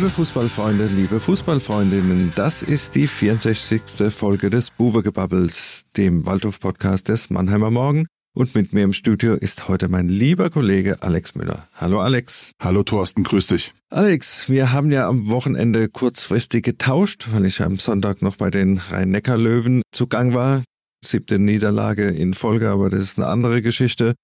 Liebe Fußballfreunde, liebe Fußballfreundinnen, das ist die 64. Folge des Buwegebubbles, dem Waldhof-Podcast des Mannheimer Morgen. Und mit mir im Studio ist heute mein lieber Kollege Alex Müller. Hallo Alex. Hallo Thorsten, grüß dich. Alex, wir haben ja am Wochenende kurzfristig getauscht, weil ich am Sonntag noch bei den Rhein-Neckar-Löwen zugang war. Siebte Niederlage in Folge, aber das ist eine andere Geschichte.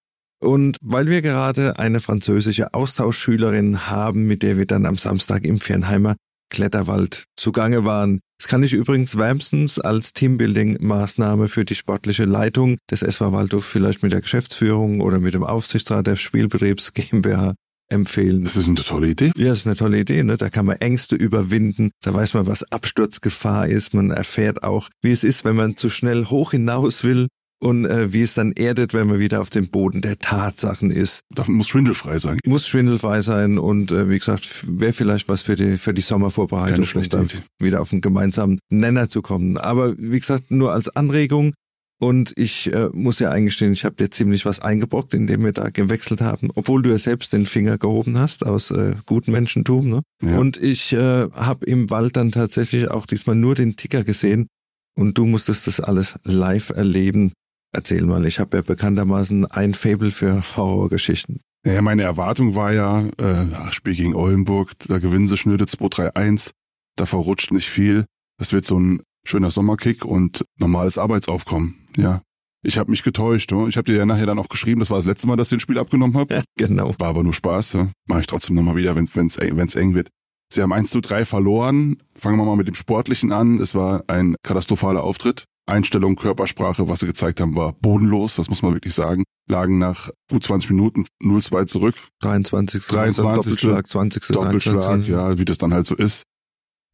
Und weil wir gerade eine französische Austauschschülerin haben, mit der wir dann am Samstag im Fernheimer Kletterwald zugange waren. Das kann ich übrigens wärmstens als Teambuilding-Maßnahme für die sportliche Leitung des SV Waldhof vielleicht mit der Geschäftsführung oder mit dem Aufsichtsrat des Spielbetriebs GmbH empfehlen. Das ist eine tolle Idee. Ja, das ist eine tolle Idee. Ne? Da kann man Ängste überwinden. Da weiß man, was Absturzgefahr ist. Man erfährt auch, wie es ist, wenn man zu schnell hoch hinaus will und äh, wie es dann erdet, wenn man wieder auf dem Boden der Tatsachen ist. Das muss schwindelfrei sein. Muss schwindelfrei sein und äh, wie gesagt, wäre vielleicht was für die für die Sommervorbereitung, um wieder auf einen gemeinsamen Nenner zu kommen. Aber wie gesagt, nur als Anregung. Und ich äh, muss ja eingestehen, ich habe dir ziemlich was eingebrockt, indem wir da gewechselt haben, obwohl du ja selbst den Finger gehoben hast aus äh, gutem Menschentum. Ne? Ja. Und ich äh, habe im Wald dann tatsächlich auch diesmal nur den Ticker gesehen und du musstest das alles live erleben. Erzähl mal, ich habe ja bekanntermaßen ein Fable für Horrorgeschichten. Ja, meine Erwartung war ja, äh, Spiel gegen Oldenburg, da gewinnen sie schnöde 2-3-1, da verrutscht nicht viel. Das wird so ein schöner Sommerkick und normales Arbeitsaufkommen. Ja, ich habe mich getäuscht. Oh. Ich habe dir ja nachher dann auch geschrieben, das war das letzte Mal, dass ich den Spiel abgenommen habe. Ja, genau. War aber nur Spaß. Ja. Mache ich trotzdem nochmal wieder, wenn es wenn's eng wird. Sie haben 1 zu 3 verloren. Fangen wir mal mit dem Sportlichen an. Es war ein katastrophaler Auftritt. Einstellung, Körpersprache, was sie gezeigt haben, war bodenlos, das muss man wirklich sagen. Lagen nach gut 20 Minuten 0-2 zurück. 23. 23. Doppelschlag, 20. Doppelschlag, 23. ja, wie das dann halt so ist.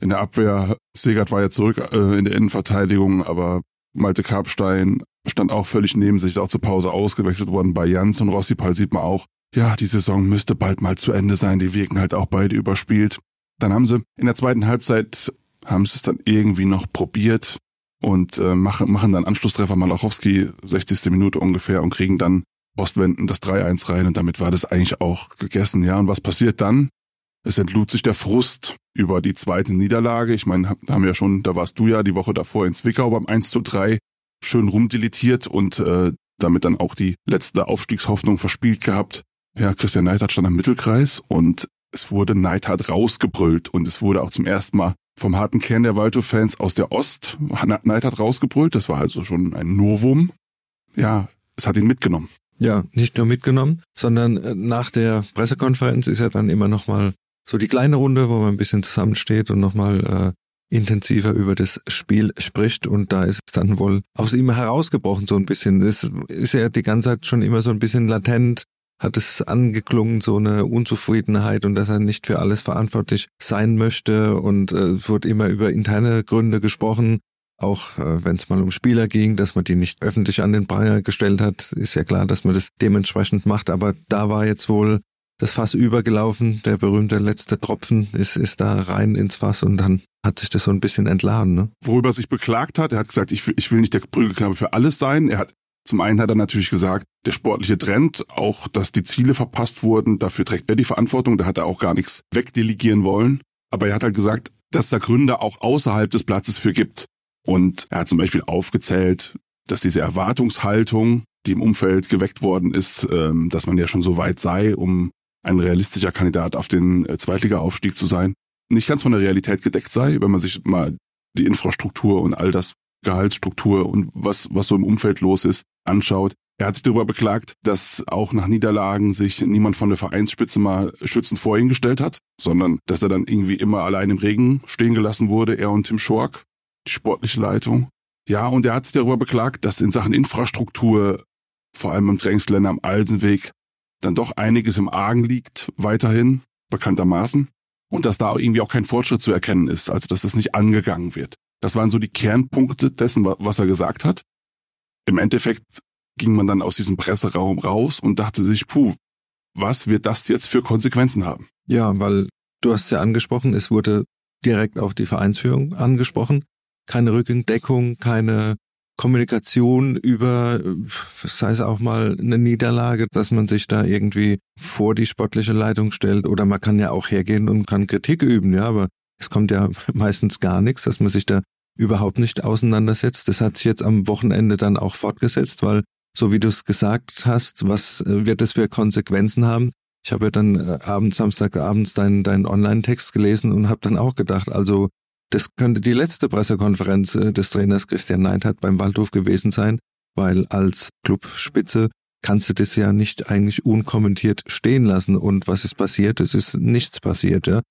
In der Abwehr, Segert war ja zurück äh, in der Innenverteidigung, aber Malte Karpstein stand auch völlig neben sich, ist auch zur Pause ausgewechselt worden. Bei Jans und Rossipal sieht man auch, ja, die Saison müsste bald mal zu Ende sein. Die wirken halt auch beide überspielt. Dann haben sie in der zweiten Halbzeit, haben sie es dann irgendwie noch probiert und äh, machen, machen dann Anschlusstreffer Malachowski, 60. Minute ungefähr, und kriegen dann Postwenden das 3-1 rein und damit war das eigentlich auch gegessen. Ja, und was passiert dann? Es entlud sich der Frust über die zweite Niederlage. Ich meine, haben wir ja schon, da warst du ja die Woche davor in Zwickau beim 1 zu 3 schön rumdeletiert und äh, damit dann auch die letzte Aufstiegshoffnung verspielt gehabt. Ja, Christian Neidhardt stand am Mittelkreis und es wurde Neidhardt rausgebrüllt und es wurde auch zum ersten Mal vom harten Kern der Waldhof-Fans aus der Ost Neidhardt rausgebrüllt. Das war also schon ein Novum. Ja, es hat ihn mitgenommen. Ja, nicht nur mitgenommen, sondern äh, nach der Pressekonferenz ist er dann immer noch mal so die kleine Runde, wo man ein bisschen zusammensteht und nochmal äh, intensiver über das Spiel spricht und da ist es dann wohl aus ihm herausgebrochen so ein bisschen. Das ist ja die ganze Zeit schon immer so ein bisschen latent, hat es angeklungen, so eine Unzufriedenheit und dass er nicht für alles verantwortlich sein möchte und äh, es wurde immer über interne Gründe gesprochen. Auch äh, wenn es mal um Spieler ging, dass man die nicht öffentlich an den Pranger gestellt hat, ist ja klar, dass man das dementsprechend macht. Aber da war jetzt wohl das Fass übergelaufen, der berühmte letzte Tropfen ist, ist da rein ins Fass und dann hat sich das so ein bisschen entladen. Ne? Worüber er sich beklagt hat, er hat gesagt, ich, ich will nicht der Prügelknabe für alles sein. Er hat zum einen hat er natürlich gesagt, der sportliche Trend, auch dass die Ziele verpasst wurden, dafür trägt er die Verantwortung, da hat er auch gar nichts wegdelegieren wollen. Aber er hat halt gesagt, dass da Gründe auch außerhalb des Platzes für gibt. Und er hat zum Beispiel aufgezählt, dass diese Erwartungshaltung, die im Umfeld geweckt worden ist, ähm, dass man ja schon so weit sei, um ein realistischer Kandidat auf den äh, Zweitliga-Aufstieg zu sein, nicht ganz von der Realität gedeckt sei, wenn man sich mal die Infrastruktur und all das Gehaltsstruktur und was, was so im Umfeld los ist, anschaut. Er hat sich darüber beklagt, dass auch nach Niederlagen sich niemand von der Vereinsspitze mal schützend vor ihn gestellt hat, sondern dass er dann irgendwie immer allein im Regen stehen gelassen wurde, er und Tim Schork, die sportliche Leitung. Ja, und er hat sich darüber beklagt, dass in Sachen Infrastruktur, vor allem im Trainingsgelände am Alsenweg, dann doch einiges im Argen liegt, weiterhin, bekanntermaßen, und dass da irgendwie auch kein Fortschritt zu erkennen ist, also dass das nicht angegangen wird. Das waren so die Kernpunkte dessen, was er gesagt hat. Im Endeffekt ging man dann aus diesem Presseraum raus und dachte sich, puh, was wird das jetzt für Konsequenzen haben? Ja, weil du hast ja angesprochen, es wurde direkt auf die Vereinsführung angesprochen. Keine Rückendeckung, keine Kommunikation über, sei es auch mal eine Niederlage, dass man sich da irgendwie vor die sportliche Leitung stellt oder man kann ja auch hergehen und kann Kritik üben, ja, aber es kommt ja meistens gar nichts, dass man sich da überhaupt nicht auseinandersetzt. Das hat sich jetzt am Wochenende dann auch fortgesetzt, weil so wie du es gesagt hast, was äh, wird das für Konsequenzen haben? Ich habe ja dann äh, abends, Samstagabends deinen, deinen Online-Text gelesen und habe dann auch gedacht, also das könnte die letzte Pressekonferenz äh, des Trainers Christian Neidhardt beim Waldhof gewesen sein, weil als Clubspitze kannst du das ja nicht eigentlich unkommentiert stehen lassen. Und was ist passiert? Es ist nichts passiert. Ja?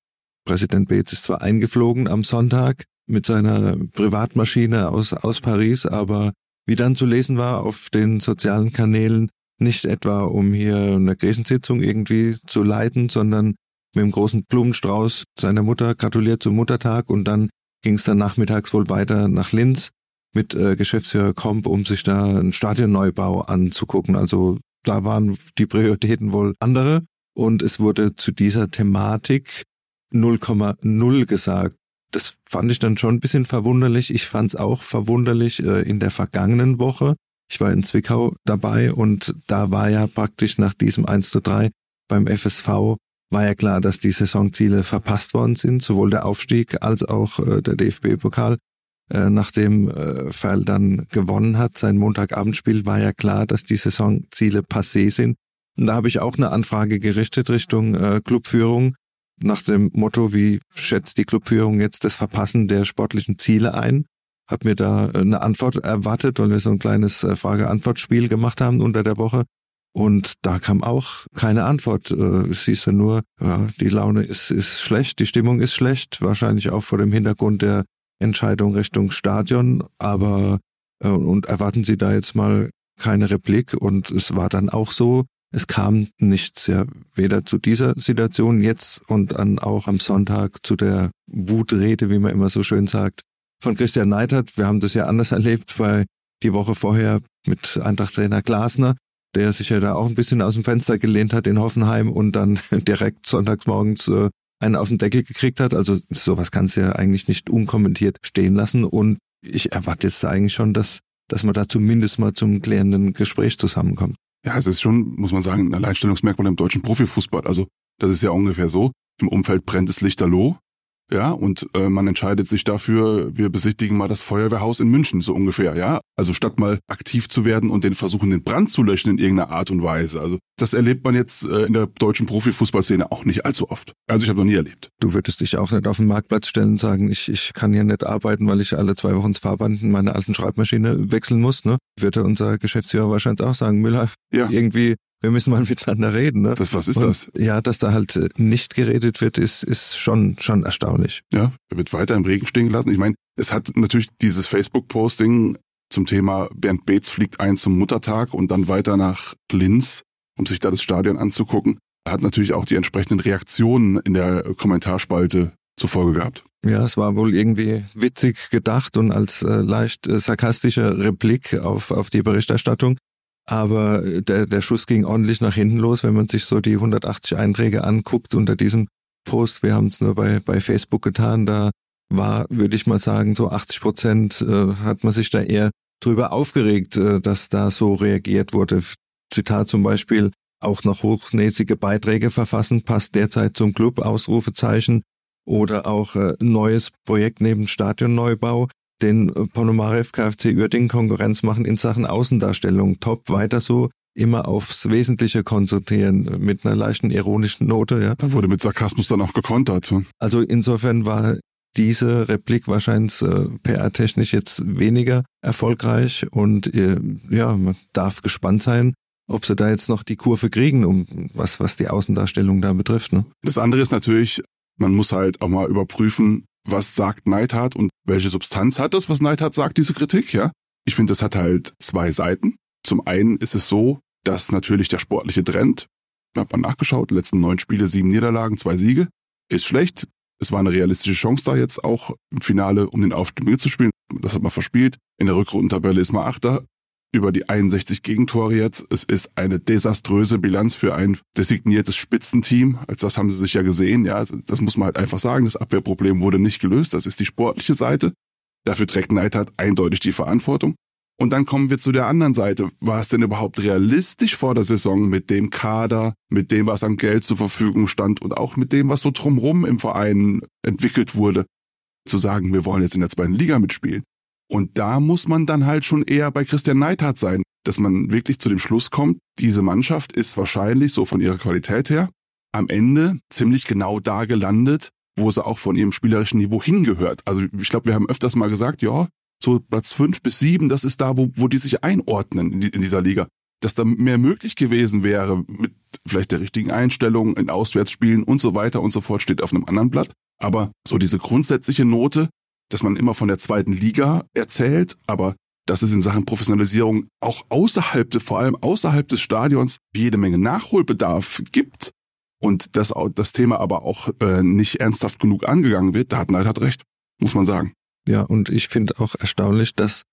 Präsident Beetz ist zwar eingeflogen am Sonntag mit seiner Privatmaschine aus, aus Paris, aber wie dann zu lesen war auf den sozialen Kanälen, nicht etwa um hier eine Krisensitzung irgendwie zu leiten, sondern mit dem großen Blumenstrauß seiner Mutter gratuliert zum Muttertag und dann ging es dann nachmittags wohl weiter nach Linz mit äh, Geschäftsführer Komp, um sich da einen Stadionneubau anzugucken. Also da waren die Prioritäten wohl andere und es wurde zu dieser Thematik 0,0 gesagt. Das fand ich dann schon ein bisschen verwunderlich. Ich fand es auch verwunderlich äh, in der vergangenen Woche. Ich war in Zwickau dabei und da war ja praktisch nach diesem 1 zu 3 beim FSV war ja klar, dass die Saisonziele verpasst worden sind, sowohl der Aufstieg als auch äh, der DFB-Pokal. Äh, nachdem äh, Ferl dann gewonnen hat, sein Montagabendspiel, war ja klar, dass die Saisonziele passé sind. Und da habe ich auch eine Anfrage gerichtet Richtung äh, Clubführung nach dem Motto, wie schätzt die Clubführung jetzt das Verpassen der sportlichen Ziele ein? Hab mir da äh, eine Antwort erwartet, weil wir so ein kleines äh, Frage-Antwort-Spiel gemacht haben unter der Woche. Und da kam auch keine Antwort. Äh, es hieß ja nur, ja, die Laune ist, ist schlecht, die Stimmung ist schlecht, wahrscheinlich auch vor dem Hintergrund der Entscheidung Richtung Stadion, aber und erwarten Sie da jetzt mal keine Replik und es war dann auch so, es kam nichts, ja, weder zu dieser Situation jetzt und dann auch am Sonntag zu der Wutrede, wie man immer so schön sagt, von Christian Neidhardt. Wir haben das ja anders erlebt, weil die Woche vorher mit Eintracht-Trainer Glasner, der sich ja da auch ein bisschen aus dem Fenster gelehnt hat in Hoffenheim und dann direkt sonntags morgens äh, einen auf den Deckel gekriegt hat. Also sowas kannst du ja eigentlich nicht unkommentiert stehen lassen. Und ich erwarte jetzt eigentlich schon, dass, dass man da zumindest mal zum klärenden Gespräch zusammenkommt. Ja, es ist schon, muss man sagen, ein Alleinstellungsmerkmal im deutschen Profifußball. Also das ist ja ungefähr so. Im Umfeld brennt es lichterloh. Ja, und äh, man entscheidet sich dafür, wir besichtigen mal das Feuerwehrhaus in München, so ungefähr, ja. Also statt mal aktiv zu werden und den versuchen, den Brand zu löschen in irgendeiner Art und Weise. Also das erlebt man jetzt äh, in der deutschen Profifußballszene auch nicht allzu oft. Also ich habe noch nie erlebt. Du würdest dich auch nicht auf den Marktplatz stellen und sagen, ich, ich kann hier nicht arbeiten, weil ich alle zwei Wochen das Fahrband in meiner alten Schreibmaschine wechseln muss, ne? Würde unser Geschäftsführer wahrscheinlich auch sagen, Müller, ja. irgendwie wir müssen mal miteinander reden. Ne? Das, was ist und, das? Ja, dass da halt äh, nicht geredet wird, ist, ist schon, schon erstaunlich. Ja, er wird weiter im Regen stehen gelassen. Ich meine, es hat natürlich dieses Facebook-Posting zum Thema Bernd Beetz fliegt ein zum Muttertag und dann weiter nach Linz, um sich da das Stadion anzugucken. Hat natürlich auch die entsprechenden Reaktionen in der Kommentarspalte zur Folge gehabt. Ja, es war wohl irgendwie witzig gedacht und als äh, leicht äh, sarkastischer Replik auf, auf die Berichterstattung. Aber der, der Schuss ging ordentlich nach hinten los, wenn man sich so die 180 Einträge anguckt unter diesem Post. Wir haben es nur bei, bei Facebook getan. Da war, würde ich mal sagen, so 80 Prozent äh, hat man sich da eher drüber aufgeregt, äh, dass da so reagiert wurde. Zitat zum Beispiel, auch noch hochnäsige Beiträge verfassen, passt derzeit zum Club, Ausrufezeichen. Oder auch äh, neues Projekt neben Stadionneubau den Ponomarev KFC Uerdingen Konkurrenz machen in Sachen Außendarstellung. Top, weiter so. Immer aufs Wesentliche konzentrieren, mit einer leichten ironischen Note, ja. Da wurde mit Sarkasmus dann auch gekontert. Also insofern war diese Replik wahrscheinlich äh, PR-technisch jetzt weniger erfolgreich und äh, ja, man darf gespannt sein, ob sie da jetzt noch die Kurve kriegen, um was, was die Außendarstellung da betrifft. Ne? Das andere ist natürlich, man muss halt auch mal überprüfen, was sagt Neidhardt und welche Substanz hat das, was Neidhardt sagt, diese Kritik, ja? Ich finde, das hat halt zwei Seiten. Zum einen ist es so, dass natürlich der sportliche Trend, habe mal nachgeschaut, letzten neun Spiele, sieben Niederlagen, zwei Siege, ist schlecht. Es war eine realistische Chance da jetzt auch im Finale, um den Aufstieg mitzuspielen. Das hat man verspielt. In der Rückrundentabelle ist man Achter über die 61 Gegentore jetzt. Es ist eine desaströse Bilanz für ein designiertes Spitzenteam. Als das haben sie sich ja gesehen. Ja, also das muss man halt einfach sagen. Das Abwehrproblem wurde nicht gelöst. Das ist die sportliche Seite. Dafür trägt Neidhardt eindeutig die Verantwortung. Und dann kommen wir zu der anderen Seite. War es denn überhaupt realistisch vor der Saison mit dem Kader, mit dem, was an Geld zur Verfügung stand und auch mit dem, was so drumrum im Verein entwickelt wurde, zu sagen, wir wollen jetzt in der zweiten Liga mitspielen? Und da muss man dann halt schon eher bei Christian Neidhardt sein, dass man wirklich zu dem Schluss kommt, diese Mannschaft ist wahrscheinlich so von ihrer Qualität her am Ende ziemlich genau da gelandet, wo sie auch von ihrem spielerischen Niveau hingehört. Also ich glaube, wir haben öfters mal gesagt, ja, so Platz fünf bis sieben, das ist da, wo, wo die sich einordnen in, die, in dieser Liga. Dass da mehr möglich gewesen wäre mit vielleicht der richtigen Einstellung in Auswärtsspielen und so weiter und so fort, steht auf einem anderen Blatt. Aber so diese grundsätzliche Note, dass man immer von der zweiten Liga erzählt, aber dass es in Sachen Professionalisierung auch außerhalb, vor allem außerhalb des Stadions, jede Menge Nachholbedarf gibt und das, das Thema aber auch äh, nicht ernsthaft genug angegangen wird, da hat Neidhardt recht, muss man sagen. Ja, und ich finde auch erstaunlich, dass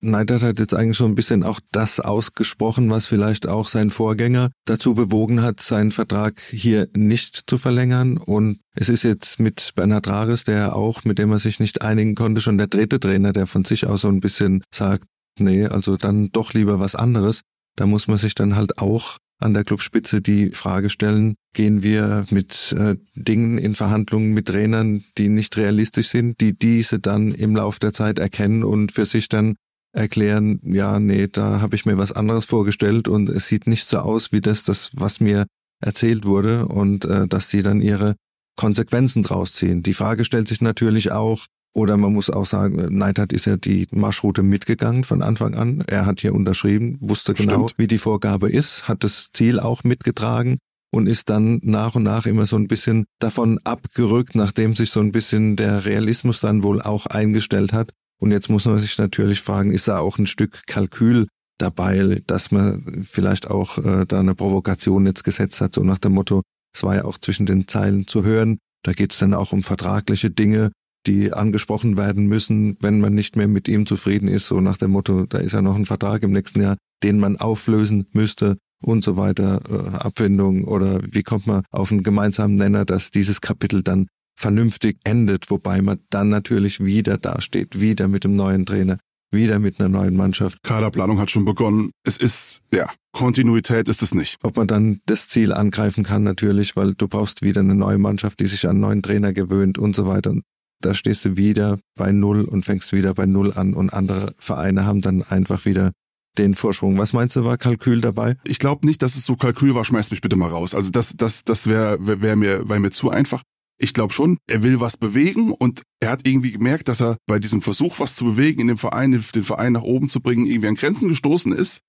Neidert hat jetzt eigentlich so ein bisschen auch das ausgesprochen, was vielleicht auch sein Vorgänger dazu bewogen hat, seinen Vertrag hier nicht zu verlängern. Und es ist jetzt mit Bernhard Rares, der auch, mit dem er sich nicht einigen konnte, schon der dritte Trainer, der von sich aus so ein bisschen sagt, nee, also dann doch lieber was anderes. Da muss man sich dann halt auch an der Clubspitze die Frage stellen, gehen wir mit äh, Dingen in Verhandlungen mit Trainern, die nicht realistisch sind, die diese dann im Lauf der Zeit erkennen und für sich dann erklären, ja, nee, da habe ich mir was anderes vorgestellt und es sieht nicht so aus wie das, das was mir erzählt wurde und äh, dass die dann ihre Konsequenzen draus ziehen. Die Frage stellt sich natürlich auch, oder man muss auch sagen, Neidhardt ist ja die Marschroute mitgegangen von Anfang an. Er hat hier unterschrieben, wusste genau, Stimmt. wie die Vorgabe ist, hat das Ziel auch mitgetragen und ist dann nach und nach immer so ein bisschen davon abgerückt, nachdem sich so ein bisschen der Realismus dann wohl auch eingestellt hat. Und jetzt muss man sich natürlich fragen, ist da auch ein Stück Kalkül dabei, dass man vielleicht auch äh, da eine Provokation jetzt gesetzt hat, so nach dem Motto, es war ja auch zwischen den Zeilen zu hören, da geht es dann auch um vertragliche Dinge, die angesprochen werden müssen, wenn man nicht mehr mit ihm zufrieden ist, so nach dem Motto, da ist ja noch ein Vertrag im nächsten Jahr, den man auflösen müsste und so weiter, äh, Abfindung oder wie kommt man auf einen gemeinsamen Nenner, dass dieses Kapitel dann vernünftig endet, wobei man dann natürlich wieder dasteht, wieder mit dem neuen Trainer, wieder mit einer neuen Mannschaft. Kaderplanung hat schon begonnen. Es ist, ja, Kontinuität ist es nicht. Ob man dann das Ziel angreifen kann, natürlich, weil du brauchst wieder eine neue Mannschaft, die sich an einen neuen Trainer gewöhnt und so weiter. Und da stehst du wieder bei Null und fängst wieder bei Null an und andere Vereine haben dann einfach wieder den Vorsprung. Was meinst du, war Kalkül dabei? Ich glaube nicht, dass es so Kalkül war, schmeiß mich bitte mal raus. Also das, das, das wäre wär mir, wär mir zu einfach. Ich glaube schon, er will was bewegen und er hat irgendwie gemerkt, dass er bei diesem Versuch, was zu bewegen in dem Verein, den Verein nach oben zu bringen, irgendwie an Grenzen gestoßen ist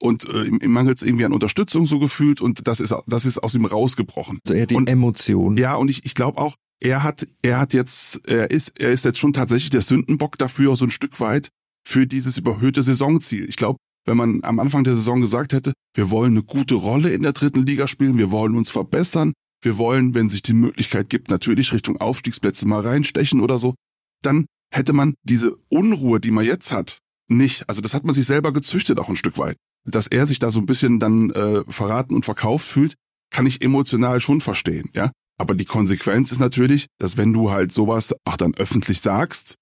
und äh, ihm, ihm mangelt es irgendwie an Unterstützung so gefühlt und das ist das ist aus ihm rausgebrochen. Also eher die und, Emotion. Ja, und ich, ich glaube auch, er hat, er hat jetzt, er ist, er ist jetzt schon tatsächlich der Sündenbock dafür, so ein Stück weit für dieses überhöhte Saisonziel. Ich glaube, wenn man am Anfang der Saison gesagt hätte, wir wollen eine gute Rolle in der dritten Liga spielen, wir wollen uns verbessern, wir wollen, wenn sich die Möglichkeit gibt, natürlich Richtung Aufstiegsplätze mal reinstechen oder so, dann hätte man diese Unruhe, die man jetzt hat, nicht. Also das hat man sich selber gezüchtet auch ein Stück weit. Dass er sich da so ein bisschen dann äh, verraten und verkauft fühlt, kann ich emotional schon verstehen, ja. Aber die Konsequenz ist natürlich, dass wenn du halt sowas auch dann öffentlich sagst,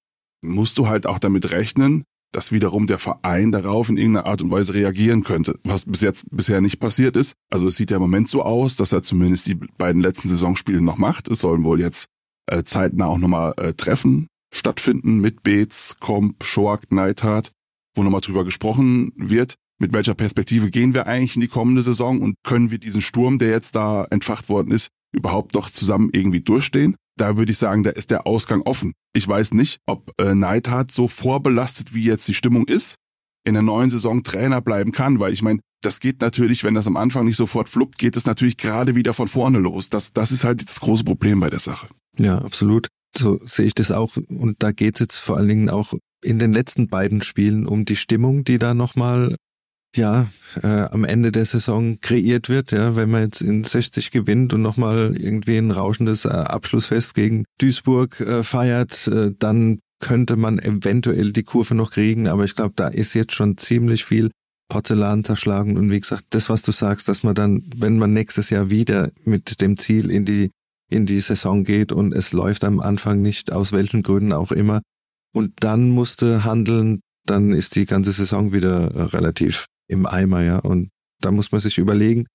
musst du halt auch damit rechnen, dass wiederum der Verein darauf in irgendeiner Art und Weise reagieren könnte, was bis jetzt bisher nicht passiert ist. Also es sieht ja im Moment so aus, dass er zumindest die beiden letzten Saisonspiele noch macht. Es sollen wohl jetzt äh, zeitnah auch nochmal äh, Treffen stattfinden mit Beetz, Komp, Schoak, Neidhardt, wo nochmal drüber gesprochen wird, mit welcher Perspektive gehen wir eigentlich in die kommende Saison und können wir diesen Sturm, der jetzt da entfacht worden ist, überhaupt noch zusammen irgendwie durchstehen. Da würde ich sagen, da ist der Ausgang offen. Ich weiß nicht, ob äh, Neidhardt so vorbelastet, wie jetzt die Stimmung ist, in der neuen Saison Trainer bleiben kann, weil ich meine, das geht natürlich, wenn das am Anfang nicht sofort fluppt, geht es natürlich gerade wieder von vorne los. Das, das ist halt das große Problem bei der Sache. Ja, absolut. So sehe ich das auch. Und da geht es jetzt vor allen Dingen auch in den letzten beiden Spielen um die Stimmung, die da nochmal ja, äh, am Ende der Saison kreiert wird, ja, wenn man jetzt in 60 gewinnt und nochmal irgendwie ein rauschendes äh, Abschlussfest gegen Duisburg äh, feiert, äh, dann könnte man eventuell die Kurve noch kriegen, aber ich glaube, da ist jetzt schon ziemlich viel Porzellan zerschlagen. Und wie gesagt, das, was du sagst, dass man dann, wenn man nächstes Jahr wieder mit dem Ziel in die in die Saison geht und es läuft am Anfang nicht, aus welchen Gründen auch immer, und dann musste handeln, dann ist die ganze Saison wieder äh, relativ im Eimer, ja. Und da muss man sich überlegen,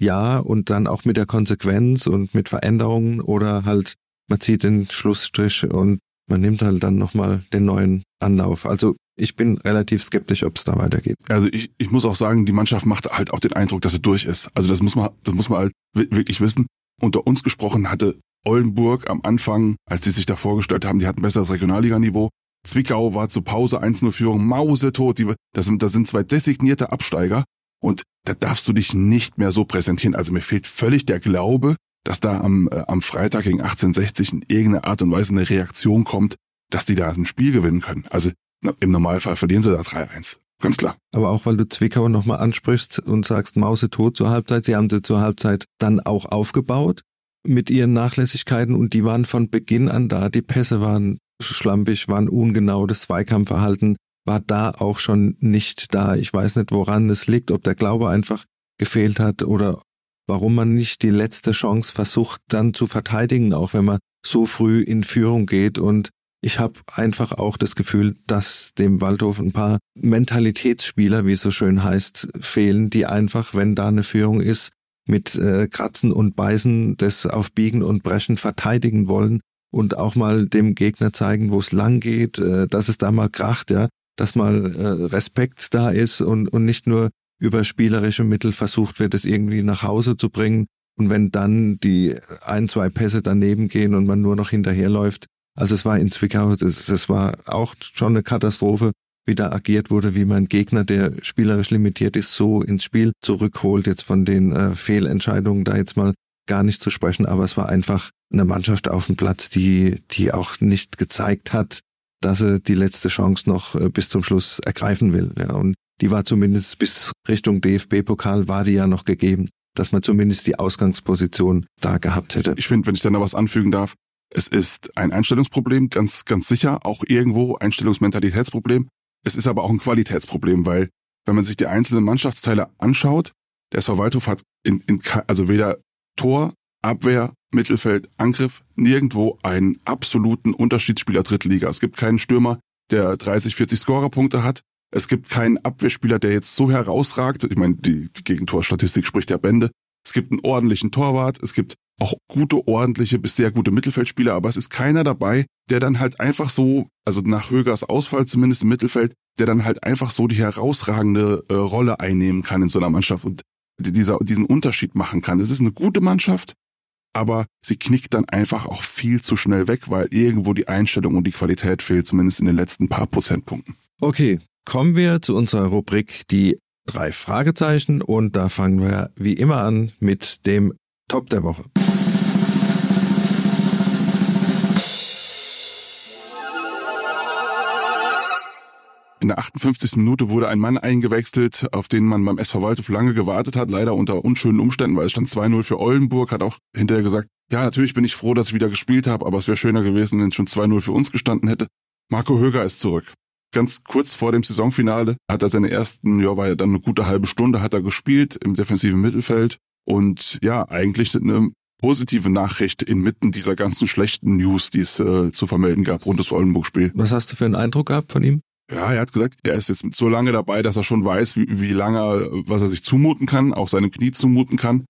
ja, und dann auch mit der Konsequenz und mit Veränderungen oder halt man zieht den Schlussstrich und man nimmt halt dann nochmal den neuen Anlauf. Also ich bin relativ skeptisch, ob es da weitergeht. Also ich, ich muss auch sagen, die Mannschaft macht halt auch den Eindruck, dass sie durch ist. Also das muss man, das muss man halt wirklich wissen. Unter uns gesprochen hatte Oldenburg am Anfang, als sie sich da vorgestellt haben, die hatten besseres Regionalliganiveau. Zwickau war zur Pause 1-0 Führung, mausetot. Die, das, sind, das sind zwei designierte Absteiger. Und da darfst du dich nicht mehr so präsentieren. Also mir fehlt völlig der Glaube, dass da am, äh, am Freitag gegen 1860 in irgendeiner Art und Weise eine Reaktion kommt, dass die da ein Spiel gewinnen können. Also im Normalfall verlieren sie da 3-1. Ganz klar. Aber auch weil du Zwickau nochmal ansprichst und sagst, Mause tot zur Halbzeit, sie haben sie zur Halbzeit dann auch aufgebaut mit ihren Nachlässigkeiten und die waren von Beginn an da. Die Pässe waren schlampig, waren ungenau, das Zweikampfverhalten war da auch schon nicht da. Ich weiß nicht, woran es liegt, ob der Glaube einfach gefehlt hat oder warum man nicht die letzte Chance versucht dann zu verteidigen, auch wenn man so früh in Führung geht. Und ich habe einfach auch das Gefühl, dass dem Waldhof ein paar Mentalitätsspieler, wie es so schön heißt, fehlen, die einfach, wenn da eine Führung ist, mit äh, Kratzen und Beißen das auf Biegen und Brechen verteidigen wollen und auch mal dem Gegner zeigen, wo es lang geht, äh, dass es da mal kracht, ja, dass mal äh, Respekt da ist und, und nicht nur über spielerische Mittel versucht wird, es irgendwie nach Hause zu bringen. Und wenn dann die ein, zwei Pässe daneben gehen und man nur noch hinterherläuft, also es war in Zwickau, es, war auch schon eine Katastrophe, wie da agiert wurde, wie man Gegner, der spielerisch limitiert ist, so ins Spiel zurückholt, jetzt von den äh, Fehlentscheidungen da jetzt mal gar nicht zu sprechen, aber es war einfach eine Mannschaft auf dem Platz, die, die auch nicht gezeigt hat, dass er die letzte Chance noch äh, bis zum Schluss ergreifen will. Ja, und die war zumindest bis Richtung DFB-Pokal war die ja noch gegeben, dass man zumindest die Ausgangsposition da gehabt hätte. Ich finde, wenn ich da noch was anfügen darf, es ist ein Einstellungsproblem, ganz, ganz sicher, auch irgendwo Einstellungsmentalitätsproblem. Es ist aber auch ein Qualitätsproblem, weil wenn man sich die einzelnen Mannschaftsteile anschaut, der SV Waldhof hat in, in, also weder Tor, Abwehr, Mittelfeld, Angriff, nirgendwo einen absoluten Unterschiedsspieler Drittliga. Es gibt keinen Stürmer, der 30, 40 Scorerpunkte hat. Es gibt keinen Abwehrspieler, der jetzt so herausragt. Ich meine, die, Gegentorstatistik spricht ja Bände. Es gibt einen ordentlichen Torwart. Es gibt auch gute, ordentliche bis sehr gute Mittelfeldspieler. Aber es ist keiner dabei, der dann halt einfach so, also nach Högers Ausfall zumindest im Mittelfeld, der dann halt einfach so die herausragende äh, Rolle einnehmen kann in so einer Mannschaft und dieser, diesen Unterschied machen kann. Es ist eine gute Mannschaft, aber sie knickt dann einfach auch viel zu schnell weg, weil irgendwo die Einstellung und die Qualität fehlt, zumindest in den letzten paar Prozentpunkten. Okay, kommen wir zu unserer Rubrik die drei Fragezeichen und da fangen wir wie immer an mit dem Top der Woche. In der 58. Minute wurde ein Mann eingewechselt, auf den man beim SV Waldhof lange gewartet hat, leider unter unschönen Umständen, weil es stand 2-0 für Oldenburg, hat auch hinterher gesagt, ja, natürlich bin ich froh, dass ich wieder gespielt habe, aber es wäre schöner gewesen, wenn es schon 2-0 für uns gestanden hätte. Marco Höger ist zurück. Ganz kurz vor dem Saisonfinale hat er seine ersten, ja, war ja dann eine gute halbe Stunde, hat er gespielt im defensiven Mittelfeld und ja, eigentlich eine positive Nachricht inmitten dieser ganzen schlechten News, die es äh, zu vermelden gab rund das Oldenburg-Spiel. Was hast du für einen Eindruck gehabt von ihm? Ja, er hat gesagt, er ist jetzt so lange dabei, dass er schon weiß, wie, wie lange, was er sich zumuten kann, auch seinem Knie zumuten kann.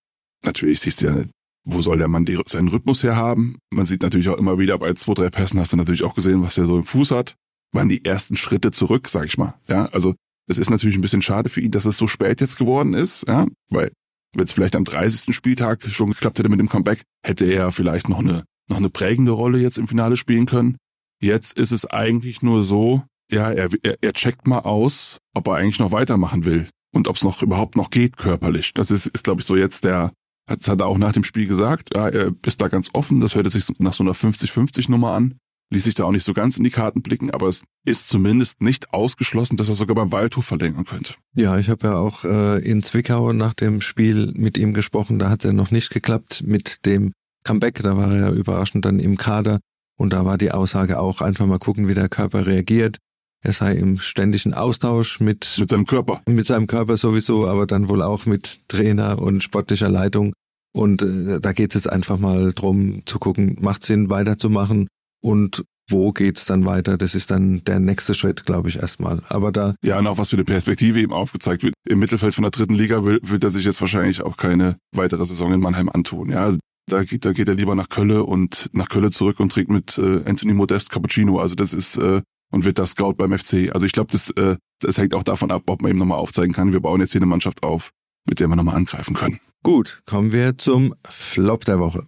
Natürlich siehst du ja, wo soll der Mann die, seinen Rhythmus herhaben? Man sieht natürlich auch immer wieder bei zwei, drei Pässen hast du natürlich auch gesehen, was er so im Fuß hat. Waren die ersten Schritte zurück, sag ich mal. Ja, also es ist natürlich ein bisschen schade für ihn, dass es so spät jetzt geworden ist, ja, weil wenn es vielleicht am 30. Spieltag schon geklappt hätte mit dem Comeback, hätte er vielleicht noch eine, noch eine prägende Rolle jetzt im Finale spielen können. Jetzt ist es eigentlich nur so, ja, er, er, er checkt mal aus, ob er eigentlich noch weitermachen will und ob es noch überhaupt noch geht körperlich. Das ist, ist glaube ich, so jetzt der, das hat er auch nach dem Spiel gesagt, ja, er ist da ganz offen, das hörte sich nach so einer 50-50-Nummer an, ließ sich da auch nicht so ganz in die Karten blicken, aber es ist zumindest nicht ausgeschlossen, dass er sogar beim Waldhof verlängern könnte. Ja, ich habe ja auch äh, in Zwickau nach dem Spiel mit ihm gesprochen, da hat es ja noch nicht geklappt mit dem Comeback, da war er ja überraschend dann im Kader und da war die Aussage auch einfach mal gucken, wie der Körper reagiert. Er sei im ständigen Austausch mit, mit seinem Körper. Mit seinem Körper sowieso, aber dann wohl auch mit Trainer und sportlicher Leitung. Und äh, da geht es jetzt einfach mal drum zu gucken, macht Sinn weiterzumachen. Und wo geht's dann weiter? Das ist dann der nächste Schritt, glaube ich, erstmal. Aber da. Ja, und auch was für eine Perspektive ihm aufgezeigt wird. Im Mittelfeld von der dritten Liga will, wird er sich jetzt wahrscheinlich auch keine weitere Saison in Mannheim antun. Ja, also da geht, da geht er lieber nach Kölle und nach Kölle zurück und trinkt mit äh, Anthony Modest Cappuccino. Also das ist äh, und wird das Scout beim FC. Also ich glaube, das, äh, das hängt auch davon ab, ob man eben nochmal aufzeigen kann. Wir bauen jetzt hier eine Mannschaft auf, mit der wir nochmal angreifen können. Gut, kommen wir zum Flop der Woche.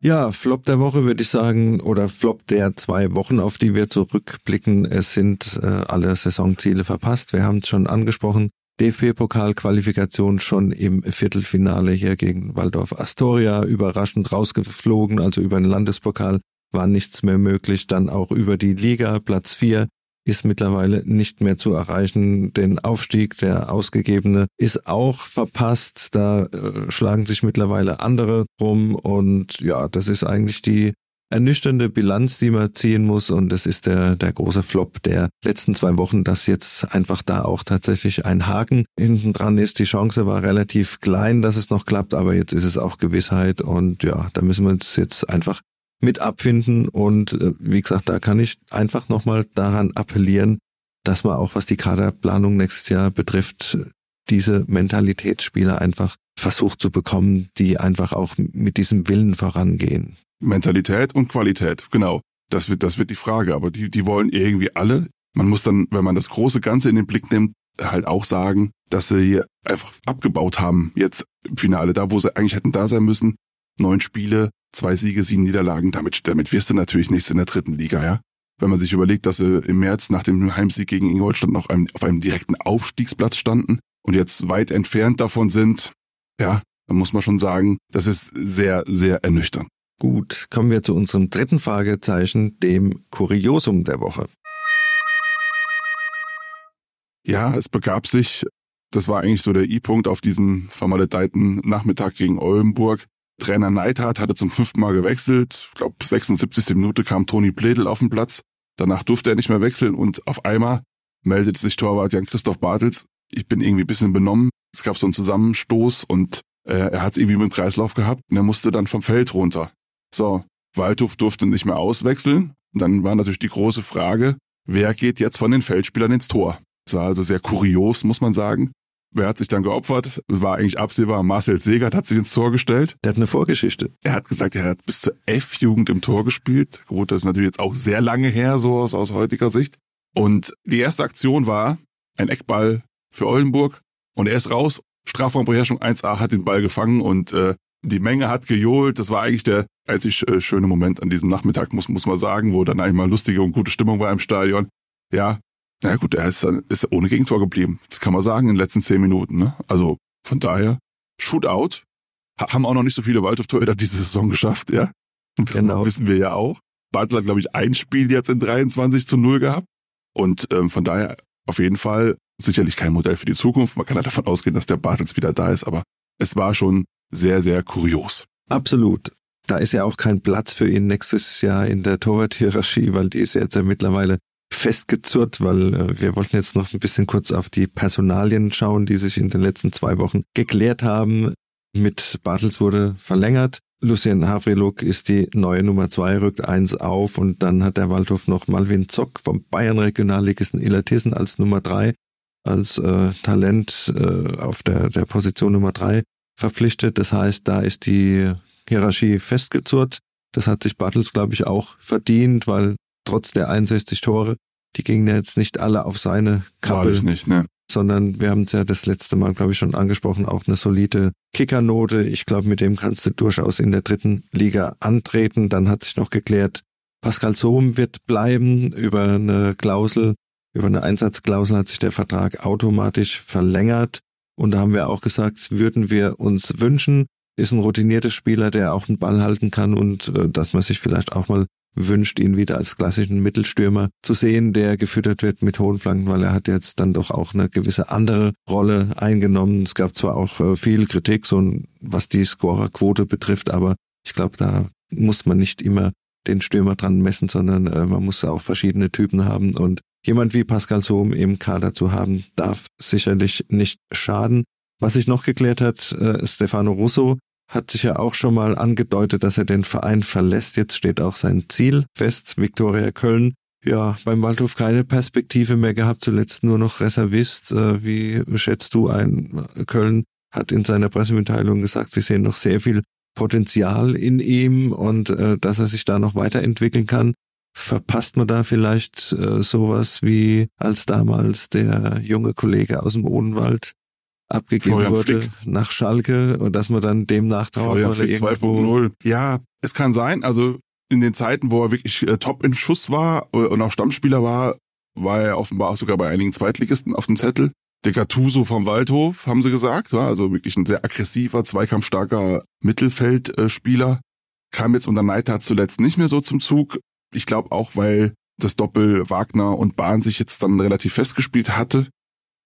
Ja, Flop der Woche würde ich sagen, oder Flop der zwei Wochen, auf die wir zurückblicken. Es sind äh, alle Saisonziele verpasst. Wir haben es schon angesprochen. DFB-Pokal-Qualifikation schon im Viertelfinale hier gegen Waldorf Astoria, überraschend rausgeflogen, also über den Landespokal war nichts mehr möglich, dann auch über die Liga, Platz vier ist mittlerweile nicht mehr zu erreichen. Den Aufstieg, der ausgegebene, ist auch verpasst. Da äh, schlagen sich mittlerweile andere rum und ja, das ist eigentlich die ernüchternde Bilanz, die man ziehen muss und das ist der, der große Flop der letzten zwei Wochen, dass jetzt einfach da auch tatsächlich ein Haken hinten dran ist. Die Chance war relativ klein, dass es noch klappt, aber jetzt ist es auch Gewissheit und ja, da müssen wir uns jetzt einfach mit abfinden und äh, wie gesagt, da kann ich einfach nochmal daran appellieren, dass man auch was die Kaderplanung nächstes Jahr betrifft, diese Mentalitätsspieler einfach versucht zu bekommen, die einfach auch mit diesem Willen vorangehen. Mentalität und Qualität, genau. Das wird, das wird die Frage. Aber die, die wollen irgendwie alle. Man muss dann, wenn man das große Ganze in den Blick nimmt, halt auch sagen, dass sie hier einfach abgebaut haben jetzt im Finale, da wo sie eigentlich hätten da sein müssen. Neun Spiele, zwei Siege, sieben Niederlagen. Damit, damit wirst du natürlich nichts in der dritten Liga, ja. Wenn man sich überlegt, dass sie im März nach dem Heimsieg gegen Ingolstadt noch einem, auf einem direkten Aufstiegsplatz standen und jetzt weit entfernt davon sind, ja, dann muss man schon sagen, das ist sehr, sehr ernüchternd. Gut, kommen wir zu unserem dritten Fragezeichen, dem Kuriosum der Woche. Ja, es begab sich, das war eigentlich so der I-Punkt auf diesen vermaledeiten Nachmittag gegen Oldenburg. Trainer Neidhardt hatte zum fünften Mal gewechselt. Ich glaube, 76. Minute kam Toni Pledel auf den Platz. Danach durfte er nicht mehr wechseln und auf einmal meldete sich Torwart Jan-Christoph Bartels. Ich bin irgendwie ein bisschen benommen. Es gab so einen Zusammenstoß und äh, er hat es irgendwie mit dem Kreislauf gehabt und er musste dann vom Feld runter. So, Waldhof durfte nicht mehr auswechseln. Und dann war natürlich die große Frage, wer geht jetzt von den Feldspielern ins Tor? Das war also sehr kurios, muss man sagen. Wer hat sich dann geopfert? War eigentlich absehbar. Marcel Segert hat sich ins Tor gestellt. Der hat eine Vorgeschichte. Er hat gesagt, er hat bis zur F-Jugend im Tor gespielt. Gut, das ist natürlich jetzt auch sehr lange her, so aus, aus heutiger Sicht. Und die erste Aktion war ein Eckball für Oldenburg. Und er ist raus. Strafraumbeherrschung 1A hat den Ball gefangen und äh, die Menge hat gejohlt. Das war eigentlich der einzig äh, schöne Moment an diesem Nachmittag, muss, muss man sagen, wo dann eigentlich mal lustige und gute Stimmung war im Stadion. Ja, na gut, er ist, ist ohne Gegentor geblieben. Das kann man sagen in den letzten zehn Minuten. Ne? Also von daher, Shootout. Haben auch noch nicht so viele Waldhof-Torhüter diese Saison geschafft, ja. Genau. Wissen wir ja auch. Bartel hat, glaube ich, ein Spiel jetzt in 23 zu 0 gehabt. Und ähm, von daher auf jeden Fall sicherlich kein Modell für die Zukunft. Man kann ja davon ausgehen, dass der Bartels wieder da ist, aber es war schon sehr, sehr kurios. Absolut. Da ist ja auch kein Platz für ihn nächstes Jahr in der Torwart-Hierarchie, weil die ist jetzt ja mittlerweile festgezurrt, weil äh, wir wollten jetzt noch ein bisschen kurz auf die Personalien schauen, die sich in den letzten zwei Wochen geklärt haben. Mit Bartels wurde verlängert. Lucien Havreluk ist die neue Nummer zwei, rückt eins auf und dann hat der Waldhof noch Malvin Zock vom Bayern Regionalligisten Illertissen als Nummer drei, als äh, Talent äh, auf der, der Position Nummer drei verpflichtet. Das heißt, da ist die Hierarchie festgezurrt. Das hat sich Bartels, glaube ich, auch verdient, weil trotz der 61 Tore, die gingen ja jetzt nicht alle auf seine Kappe. nicht, ne? Sondern wir haben es ja das letzte Mal, glaube ich, schon angesprochen, auch eine solide Kickernote. Ich glaube, mit dem kannst du durchaus in der dritten Liga antreten. Dann hat sich noch geklärt, Pascal Sohm wird bleiben über eine Klausel, über eine Einsatzklausel hat sich der Vertrag automatisch verlängert. Und da haben wir auch gesagt, würden wir uns wünschen, ist ein routinierter Spieler, der auch einen Ball halten kann und äh, dass man sich vielleicht auch mal wünscht, ihn wieder als klassischen Mittelstürmer zu sehen, der gefüttert wird mit hohen Flanken, weil er hat jetzt dann doch auch eine gewisse andere Rolle eingenommen. Es gab zwar auch äh, viel Kritik, so was die Scorerquote betrifft, aber ich glaube, da muss man nicht immer den Stürmer dran messen, sondern äh, man muss auch verschiedene Typen haben und jemand wie Pascal Sohm im Kader zu haben, darf sicherlich nicht schaden. Was sich noch geklärt hat, äh, Stefano Russo hat sich ja auch schon mal angedeutet, dass er den Verein verlässt. Jetzt steht auch sein Ziel fest, Viktoria Köln. Ja, beim Waldhof keine Perspektive mehr gehabt, zuletzt nur noch Reservist. Äh, wie schätzt du ein? Köln hat in seiner Pressemitteilung gesagt, sie sehen noch sehr viel Potenzial in ihm und äh, dass er sich da noch weiterentwickeln kann. Verpasst man da vielleicht äh, sowas wie als damals der junge Kollege aus dem Odenwald abgegeben Florian wurde Flick. nach Schalke und dass man dann dem nachtrauert. Florian Flick 2.0. Ja, es kann sein. Also in den Zeiten, wo er wirklich äh, top in Schuss war äh, und auch Stammspieler war, war er offenbar auch sogar bei einigen Zweitligisten auf dem Zettel. Der Gattuso vom Waldhof, haben sie gesagt, ja, also wirklich ein sehr aggressiver, zweikampfstarker Mittelfeldspieler. Kam jetzt unter Neidhardt zuletzt nicht mehr so zum Zug. Ich glaube auch, weil das Doppel Wagner und Bahn sich jetzt dann relativ festgespielt hatte.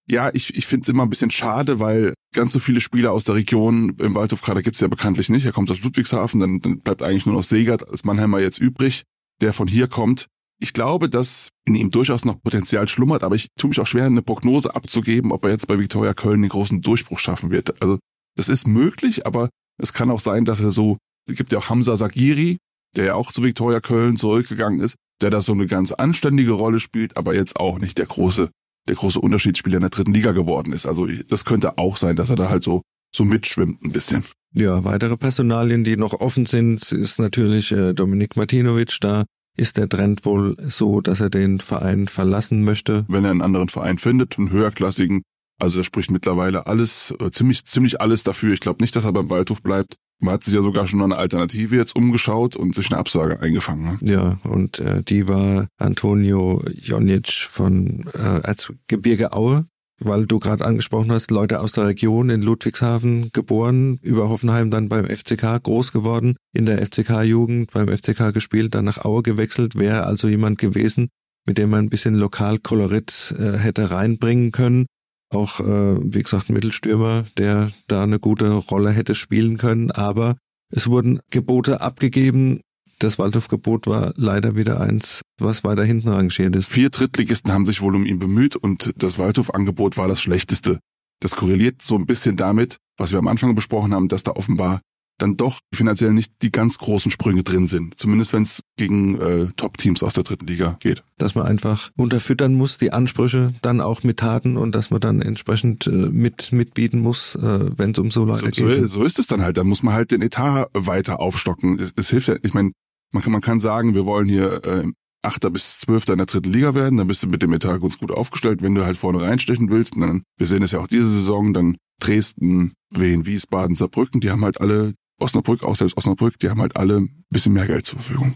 Ja, ich, ich finde es immer ein bisschen schade, weil ganz so viele Spieler aus der Region im Waldhofkader gibt's ja bekanntlich nicht. Er kommt aus Ludwigshafen, dann, dann bleibt eigentlich nur noch Segert als Mannheimer jetzt übrig, der von hier kommt. Ich glaube, dass in ihm durchaus noch Potenzial schlummert, aber ich tue mich auch schwer, eine Prognose abzugeben, ob er jetzt bei Viktoria Köln den großen Durchbruch schaffen wird. Also das ist möglich, aber es kann auch sein, dass er so, es gibt ja auch Hamza Sagiri, der ja auch zu Viktoria Köln zurückgegangen ist, der da so eine ganz anständige Rolle spielt, aber jetzt auch nicht der große, der große Unterschiedsspieler in der dritten Liga geworden ist. Also das könnte auch sein, dass er da halt so so mitschwimmt ein bisschen. Ja, weitere Personalien, die noch offen sind, ist natürlich äh, Dominik Martinovic. Da ist der Trend wohl so, dass er den Verein verlassen möchte. Wenn er einen anderen Verein findet, einen höherklassigen, also da spricht mittlerweile alles, äh, ziemlich, ziemlich alles dafür. Ich glaube nicht, dass er beim Waldhof bleibt. Man hat sich ja sogar schon noch eine Alternative jetzt umgeschaut und sich eine Absage eingefangen. Ne? Ja, und äh, die war Antonio Jonic von äh, Erzgebirge Aue weil du gerade angesprochen hast, Leute aus der Region in Ludwigshafen geboren, über Hoffenheim dann beim FCK groß geworden, in der FCK-Jugend beim FCK gespielt, dann nach Aue gewechselt, wäre also jemand gewesen, mit dem man ein bisschen Lokalkolorit äh, hätte reinbringen können. Auch, äh, wie gesagt, Mittelstürmer, der da eine gute Rolle hätte spielen können, aber es wurden Gebote abgegeben, das Waldhofgebot war leider wieder eins, was weiter hinten rangiert ist. Vier Drittligisten haben sich wohl um ihn bemüht und das Waldhofangebot war das schlechteste. Das korreliert so ein bisschen damit, was wir am Anfang besprochen haben, dass da offenbar dann doch finanziell nicht die ganz großen Sprünge drin sind. Zumindest wenn es gegen äh, Top-Teams aus der dritten Liga geht. Dass man einfach unterfüttern muss, die Ansprüche dann auch mit Taten und dass man dann entsprechend äh, mit mitbieten muss, äh, wenn es um so Leute so, geht. So, so ist es dann halt. Dann muss man halt den Etat weiter aufstocken. Es, es hilft ja, ich meine, man kann, man kann sagen, wir wollen hier äh, Achter bis Zwölfter in der dritten Liga werden, dann bist du mit dem Etat ganz gut aufgestellt, wenn du halt vorne reinstechen willst. Dann, wir sehen es ja auch diese Saison, dann Dresden, Wien, Wiesbaden, Saarbrücken, die haben halt alle, Osnabrück, auch selbst Osnabrück, die haben halt alle ein bisschen mehr Geld zur Verfügung.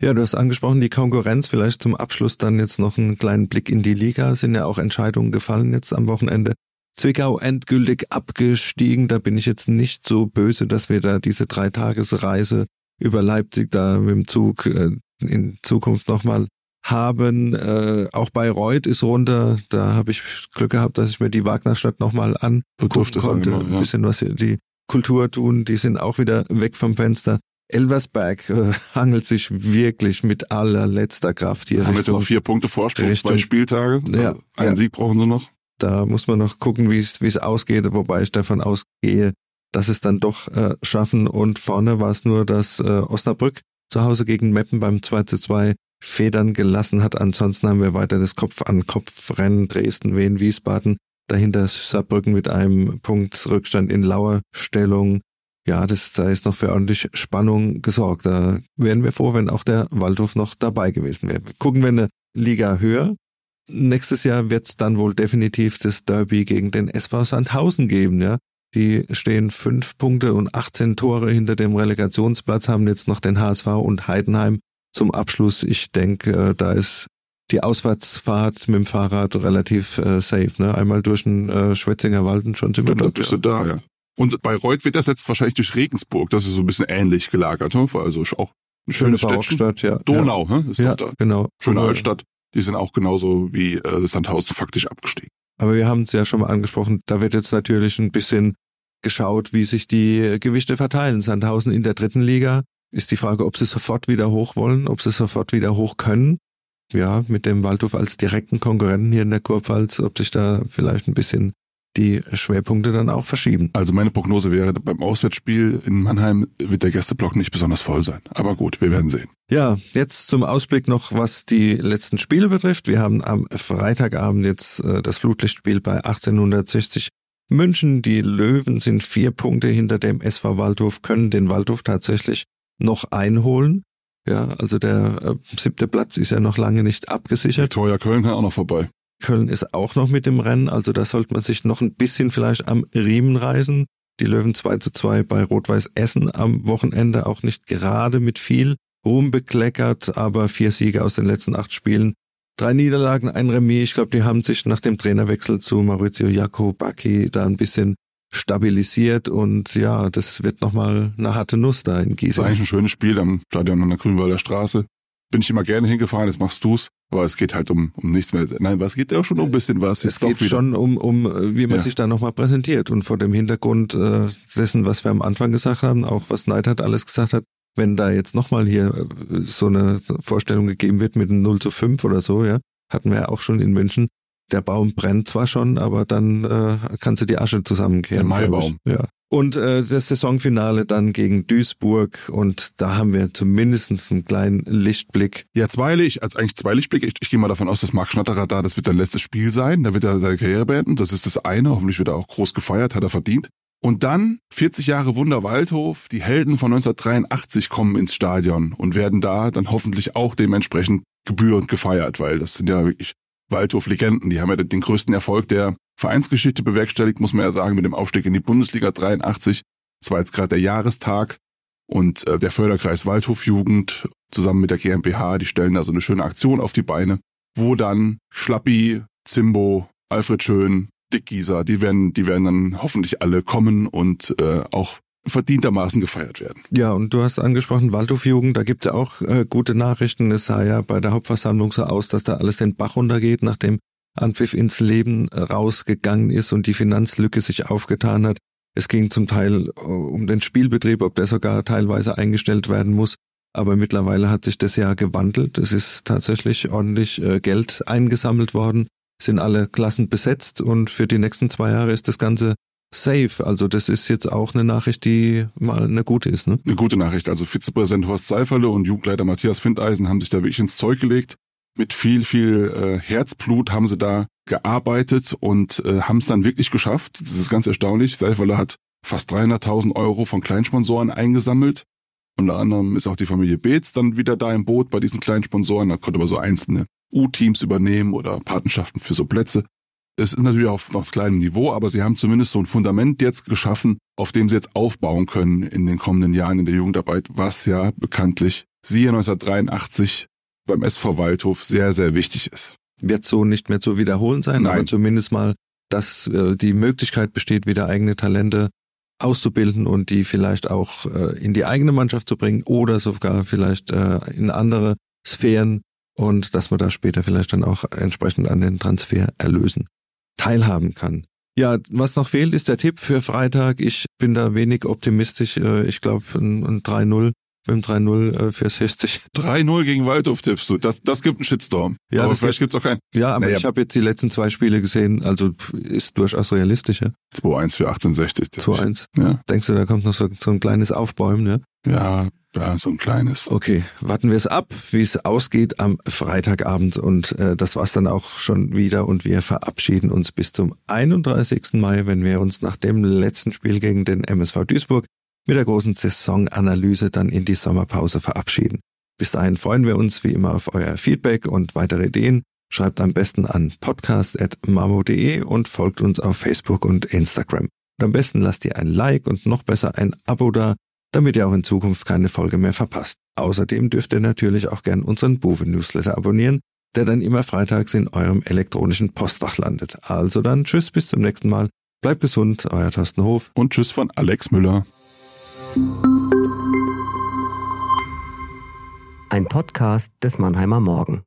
Ja, du hast angesprochen, die Konkurrenz, vielleicht zum Abschluss dann jetzt noch einen kleinen Blick in die Liga, sind ja auch Entscheidungen gefallen jetzt am Wochenende. Zwickau endgültig abgestiegen, da bin ich jetzt nicht so böse, dass wir da diese Dreitagesreise über Leipzig da mit dem Zug äh, in Zukunft nochmal haben. Äh, auch Bayreuth ist runter. Da habe ich Glück gehabt, dass ich mir die Wagnerstadt nochmal angucken konnte. Immer, ja. Ein bisschen was die Kultur tun. Die sind auch wieder weg vom Fenster. Elversberg äh, hangelt sich wirklich mit allerletzter Kraft hier. Haben Richtung, jetzt noch vier Punkte Vorsprung, Richtung, zwei Spieltage. Ja, also einen ja. Sieg brauchen sie noch. Da muss man noch gucken, wie es wie es ausgeht, wobei ich davon ausgehe, dass es dann doch äh, schaffen. Und vorne war es nur, dass äh, Osnabrück zu Hause gegen Meppen beim 2 zu 2 Federn gelassen hat. Ansonsten haben wir weiter das Kopf an Kopf Rennen Dresden, Wien, Wiesbaden. Dahinter Saarbrücken mit einem Punkt Rückstand in Lauerstellung. Ja, das, da ist noch für ordentlich Spannung gesorgt. Da wären wir froh, wenn auch der Waldhof noch dabei gewesen wäre. Gucken wir eine Liga höher. Nächstes Jahr wird es dann wohl definitiv das Derby gegen den SV Sandhausen geben, ja. Die stehen fünf Punkte und 18 Tore hinter dem Relegationsplatz, haben jetzt noch den HSV und Heidenheim zum Abschluss. Ich denke, äh, da ist die Auswärtsfahrt mit dem Fahrrad relativ äh, safe. Ne? Einmal durch den äh, Schwetzinger Wald und schon sind wir dort. Bist du da, ja. Und bei Reuth wird das jetzt wahrscheinlich durch Regensburg, das ist so ein bisschen ähnlich gelagert. Ne? Also auch eine schöne Stadt, ja. Donau, ja. Ne? ist ja, da. genau. Schöne Altstadt. Die sind auch genauso wie äh, Sandhausen faktisch abgestiegen. Aber wir haben es ja schon mal angesprochen, da wird jetzt natürlich ein bisschen geschaut, wie sich die Gewichte verteilen. Sandhausen in der dritten Liga ist die Frage, ob sie sofort wieder hoch wollen, ob sie sofort wieder hoch können. Ja, mit dem Waldhof als direkten Konkurrenten hier in der Kurpfalz, ob sich da vielleicht ein bisschen die Schwerpunkte dann auch verschieben. Also meine Prognose wäre, beim Auswärtsspiel in Mannheim wird der Gästeblock nicht besonders voll sein. Aber gut, wir werden sehen. Ja, jetzt zum Ausblick noch, was die letzten Spiele betrifft. Wir haben am Freitagabend jetzt äh, das Flutlichtspiel bei 1860 München. Die Löwen sind vier Punkte hinter dem SV Waldhof, können den Waldhof tatsächlich noch einholen. Ja, also der äh, siebte Platz ist ja noch lange nicht abgesichert. Victoria Köln kann auch noch vorbei. Köln ist auch noch mit im Rennen, also da sollte man sich noch ein bisschen vielleicht am Riemen reißen. Die Löwen 2 zu 2 bei Rot-Weiß Essen am Wochenende auch nicht gerade mit viel Ruhm bekleckert, aber vier Siege aus den letzten acht Spielen. Drei Niederlagen, ein Remis. Ich glaube, die haben sich nach dem Trainerwechsel zu Maurizio Jacobacci da ein bisschen stabilisiert und ja, das wird nochmal eine harte Nuss da in Gießen. Das ist eigentlich ein schönes Spiel am Stadion an der Grünwalder Straße. Bin ich immer gerne hingefahren, jetzt machst du's. Aber es geht halt um, um nichts mehr. Nein, was geht ja auch schon um ein bisschen was. Es geht schon um, um, wie man ja. sich da nochmal präsentiert. Und vor dem Hintergrund äh, dessen, was wir am Anfang gesagt haben, auch was Neidhardt alles gesagt hat, wenn da jetzt nochmal hier äh, so eine Vorstellung gegeben wird mit einem 0 zu 5 oder so, ja, hatten wir ja auch schon in München. Der Baum brennt zwar schon, aber dann äh, kannst du die Asche zusammenkehren. Der Maibaum. Ja. Und äh, das Saisonfinale dann gegen Duisburg und da haben wir zumindest einen kleinen Lichtblick. Ja, zwei Licht, also eigentlich zwei Lichtblicke. Ich, ich gehe mal davon aus, dass Marc Schnatterer da, das wird sein letztes Spiel sein. Da wird er seine Karriere beenden. Das ist das eine. Hoffentlich wird er auch groß gefeiert, hat er verdient. Und dann 40 Jahre Wunder Waldhof, die Helden von 1983 kommen ins Stadion und werden da dann hoffentlich auch dementsprechend gebührend gefeiert, weil das sind ja wirklich Waldhof-Legenden. Die haben ja den größten Erfolg der Vereinsgeschichte bewerkstelligt, muss man ja sagen, mit dem Aufstieg in die Bundesliga 83. Das war jetzt gerade der Jahrestag und äh, der Förderkreis Waldhofjugend zusammen mit der GmbH, die stellen da so eine schöne Aktion auf die Beine, wo dann Schlappi, Zimbo, Alfred Schön, Dick Gieser, die werden, die werden dann hoffentlich alle kommen und äh, auch verdientermaßen gefeiert werden. Ja, und du hast angesprochen, Waldhofjugend, da gibt es ja auch äh, gute Nachrichten. Es sah ja bei der Hauptversammlung so aus, dass da alles den Bach runtergeht, nachdem Anpfiff ins Leben rausgegangen ist und die Finanzlücke sich aufgetan hat. Es ging zum Teil äh, um den Spielbetrieb, ob der sogar teilweise eingestellt werden muss. Aber mittlerweile hat sich das ja gewandelt. Es ist tatsächlich ordentlich äh, Geld eingesammelt worden, sind alle Klassen besetzt und für die nächsten zwei Jahre ist das Ganze safe. Also das ist jetzt auch eine Nachricht, die mal eine gute ist. Ne? Eine gute Nachricht. Also Vizepräsident Horst Seiferle und Jugendleiter Matthias Findeisen haben sich da wirklich ins Zeug gelegt mit viel, viel äh, Herzblut haben sie da gearbeitet und äh, haben es dann wirklich geschafft. Das ist ganz erstaunlich. Seiferle hat fast 300.000 Euro von Kleinsponsoren eingesammelt. Unter anderem ist auch die Familie Beetz dann wieder da im Boot bei diesen kleinen Sponsoren. Da konnte man so einzelne U-Teams übernehmen oder Patenschaften für so Plätze. Es ist natürlich auf noch kleinem Niveau, aber sie haben zumindest so ein Fundament jetzt geschaffen, auf dem sie jetzt aufbauen können in den kommenden Jahren in der Jugendarbeit, was ja bekanntlich siehe 1983 beim SV Waldhof sehr, sehr wichtig ist. Wird so nicht mehr zu wiederholen sein, Nein. aber zumindest mal, dass äh, die Möglichkeit besteht, wieder eigene Talente auszubilden und die vielleicht auch äh, in die eigene Mannschaft zu bringen oder sogar vielleicht äh, in andere Sphären und dass man da später vielleicht dann auch entsprechend an den Transfererlösen teilhaben kann. Ja, was noch fehlt, ist der Tipp für Freitag. Ich bin da wenig optimistisch. Äh, ich glaube, ein, ein 3-0 beim 3-0 äh, für 60. 3-0 gegen Waldhof tippst du. Das, das gibt einen Shitstorm. Ja, aber vielleicht gibt's auch keinen. Ja, aber naja. ich habe jetzt die letzten zwei Spiele gesehen, also ist durchaus realistischer. 2-1 für 1860. 2-1. Ja. Denkst du, da kommt noch so, so ein kleines Aufbäumen, ne? Ja, ja, so ein kleines. Okay, warten wir es ab, wie es ausgeht am Freitagabend und äh, das war's dann auch schon wieder und wir verabschieden uns bis zum 31. Mai, wenn wir uns nach dem letzten Spiel gegen den MSV Duisburg mit der großen Saisonanalyse dann in die Sommerpause verabschieden. Bis dahin freuen wir uns wie immer auf euer Feedback und weitere Ideen. Schreibt am besten an podcast.mamo.de und folgt uns auf Facebook und Instagram. Und am besten lasst ihr ein Like und noch besser ein Abo da, damit ihr auch in Zukunft keine Folge mehr verpasst. Außerdem dürft ihr natürlich auch gern unseren Buwe-Newsletter abonnieren, der dann immer freitags in eurem elektronischen Postfach landet. Also dann tschüss, bis zum nächsten Mal. Bleibt gesund, euer Thorsten Hof. Und tschüss von Alex Müller. Ein Podcast des Mannheimer Morgen.